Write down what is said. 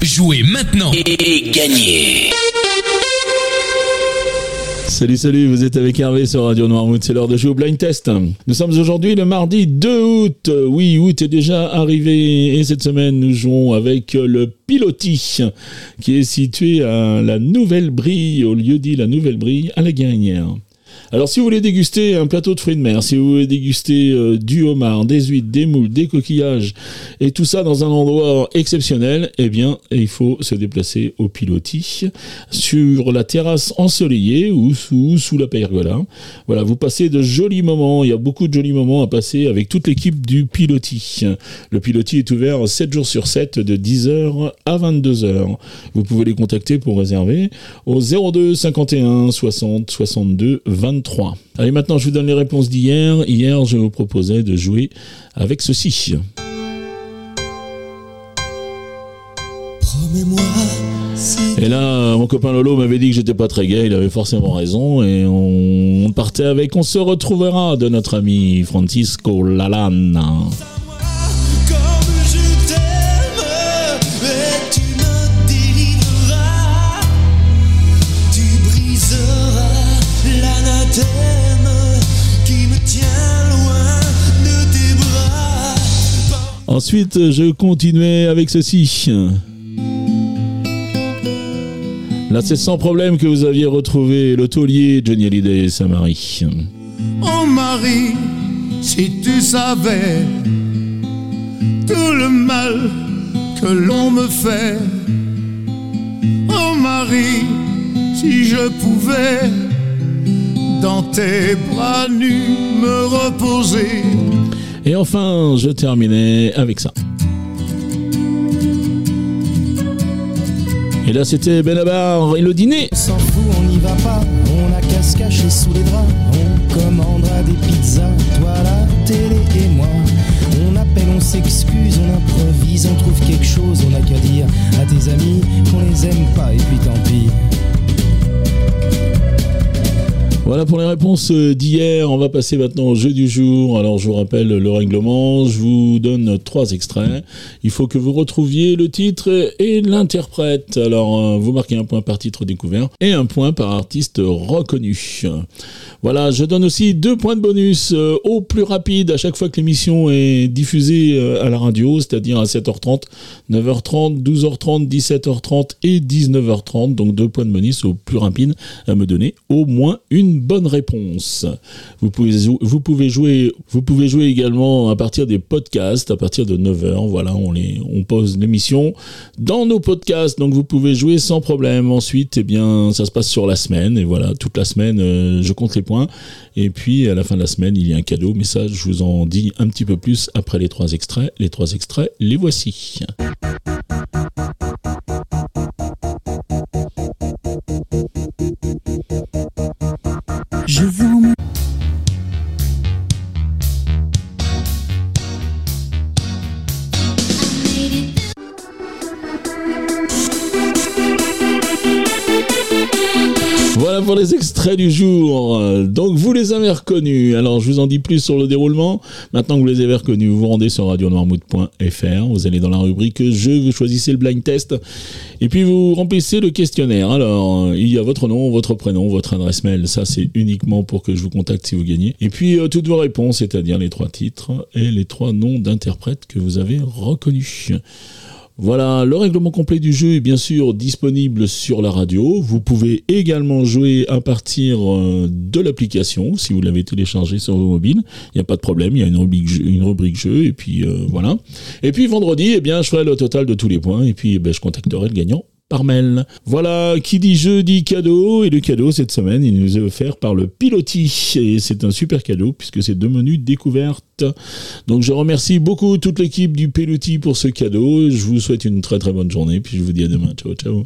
Jouez maintenant et gagnez Salut, salut, vous êtes avec Hervé sur Radio Noirmouth, c'est l'heure de jouer au blind test. Nous sommes aujourd'hui le mardi 2 août. Oui, août est déjà arrivé et cette semaine nous jouons avec le Piloti qui est situé à la Nouvelle Brie, au lieu dit la Nouvelle Brie, à la Guérinière. Alors si vous voulez déguster un plateau de fruits de mer, si vous voulez déguster euh, du homard, des huîtres, des moules, des coquillages, et tout ça dans un endroit exceptionnel, eh bien il faut se déplacer au pilotis, sur la terrasse ensoleillée ou sous, sous la pergola. Voilà, vous passez de jolis moments, il y a beaucoup de jolis moments à passer avec toute l'équipe du pilotis. Le pilotis est ouvert 7 jours sur 7 de 10h à 22h. Vous pouvez les contacter pour réserver au 02 51 60 62 22. Allez, maintenant, je vous donne les réponses d'hier. Hier, je vous proposais de jouer avec ceci. Et là, mon copain Lolo m'avait dit que j'étais pas très gay, il avait forcément raison, et on partait avec On se retrouvera de notre ami Francisco Lalana. Ensuite, je continuais avec ceci. Là, c'est sans problème que vous aviez retrouvé le taulier Johnny Hallyday et sa Marie. Oh Marie, si tu savais tout le mal que l'on me fait. Oh Marie, si je pouvais dans tes bras nus me reposer. Et enfin, je terminais avec ça. Et là, c'était Benabar et le dîner. On s'en fout, on n'y va pas. On a qu'à se cacher sous les draps. On commandera des pizzas, toi la télé et moi. On appelle, on s'excuse, on improvise, on trouve quelque chose. On a qu'à dire à tes amis qu'on les aime pas et puis Voilà pour les réponses d'hier. On va passer maintenant au jeu du jour. Alors, je vous rappelle le règlement. Je vous donne trois extraits. Il faut que vous retrouviez le titre et l'interprète. Alors, euh, vous marquez un point par titre découvert et un point par artiste reconnu. Voilà, je donne aussi deux points de bonus euh, au plus rapide à chaque fois que l'émission est diffusée euh, à la radio, c'est-à-dire à 7h30, 9h30, 12h30, 17h30 et 19h30. Donc, deux points de bonus au plus rapide à me donner au moins une bonne réponse. Vous pouvez, vous pouvez, jouer, vous pouvez jouer également à partir des podcasts, à partir de 9h. Voilà, on, les, on pose l'émission dans nos podcasts, donc vous pouvez jouer sans problème. Ensuite, eh bien, ça se passe sur la semaine, et voilà, toute la semaine, euh, je compte les points. Et puis, à la fin de la semaine, il y a un cadeau, mais ça, je vous en dis un petit peu plus après les trois extraits. Les trois extraits, les voici. it Pour les extraits du jour. Donc vous les avez reconnus. Alors je vous en dis plus sur le déroulement. Maintenant que vous les avez reconnus, vous vous rendez sur radionoirmouth.fr. Vous allez dans la rubrique jeu, vous choisissez le blind test et puis vous remplissez le questionnaire. Alors il y a votre nom, votre prénom, votre adresse mail. Ça c'est uniquement pour que je vous contacte si vous gagnez. Et puis euh, toutes vos réponses, c'est-à-dire les trois titres et les trois noms d'interprètes que vous avez reconnus. Voilà, le règlement complet du jeu est bien sûr disponible sur la radio. Vous pouvez également jouer à partir euh, de l'application si vous l'avez téléchargé sur vos mobiles. Il n'y a pas de problème, il y a une rubrique jeu, une rubrique jeu et puis euh, voilà. Et puis vendredi, eh bien, je ferai le total de tous les points et puis eh ben, je contacterai le gagnant par. Voilà, qui dit jeu dit cadeau, et le cadeau cette semaine, il nous est offert par le Piloti, et c'est un super cadeau puisque c'est deux menus découvertes. Donc je remercie beaucoup toute l'équipe du Piloti pour ce cadeau, je vous souhaite une très très bonne journée, puis je vous dis à demain, ciao ciao.